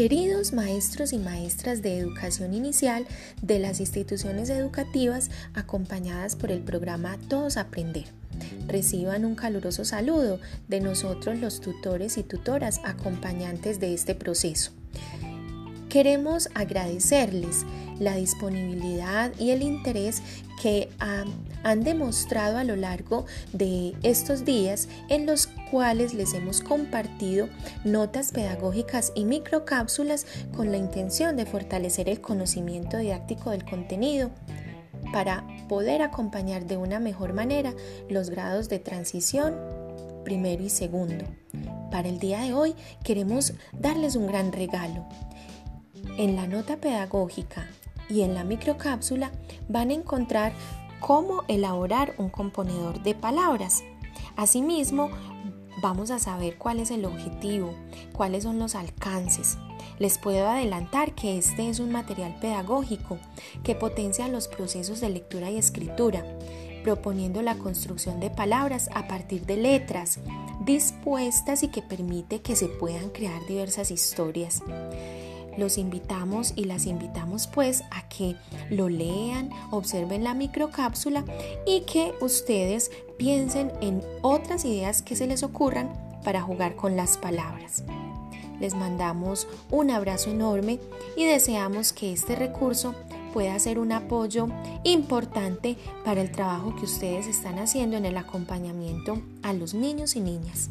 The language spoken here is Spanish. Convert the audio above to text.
Queridos maestros y maestras de educación inicial de las instituciones educativas acompañadas por el programa Todos Aprender, reciban un caluroso saludo de nosotros los tutores y tutoras acompañantes de este proceso. Queremos agradecerles la disponibilidad y el interés que han demostrado a lo largo de estos días en los cuales les hemos compartido notas pedagógicas y microcápsulas con la intención de fortalecer el conocimiento didáctico del contenido para poder acompañar de una mejor manera los grados de transición primero y segundo. Para el día de hoy queremos darles un gran regalo. En la nota pedagógica y en la microcápsula van a encontrar cómo elaborar un componedor de palabras. Asimismo, vamos a saber cuál es el objetivo, cuáles son los alcances. Les puedo adelantar que este es un material pedagógico que potencia los procesos de lectura y escritura, proponiendo la construcción de palabras a partir de letras dispuestas y que permite que se puedan crear diversas historias. Los invitamos y las invitamos pues a que lo lean, observen la microcápsula y que ustedes piensen en otras ideas que se les ocurran para jugar con las palabras. Les mandamos un abrazo enorme y deseamos que este recurso pueda ser un apoyo importante para el trabajo que ustedes están haciendo en el acompañamiento a los niños y niñas.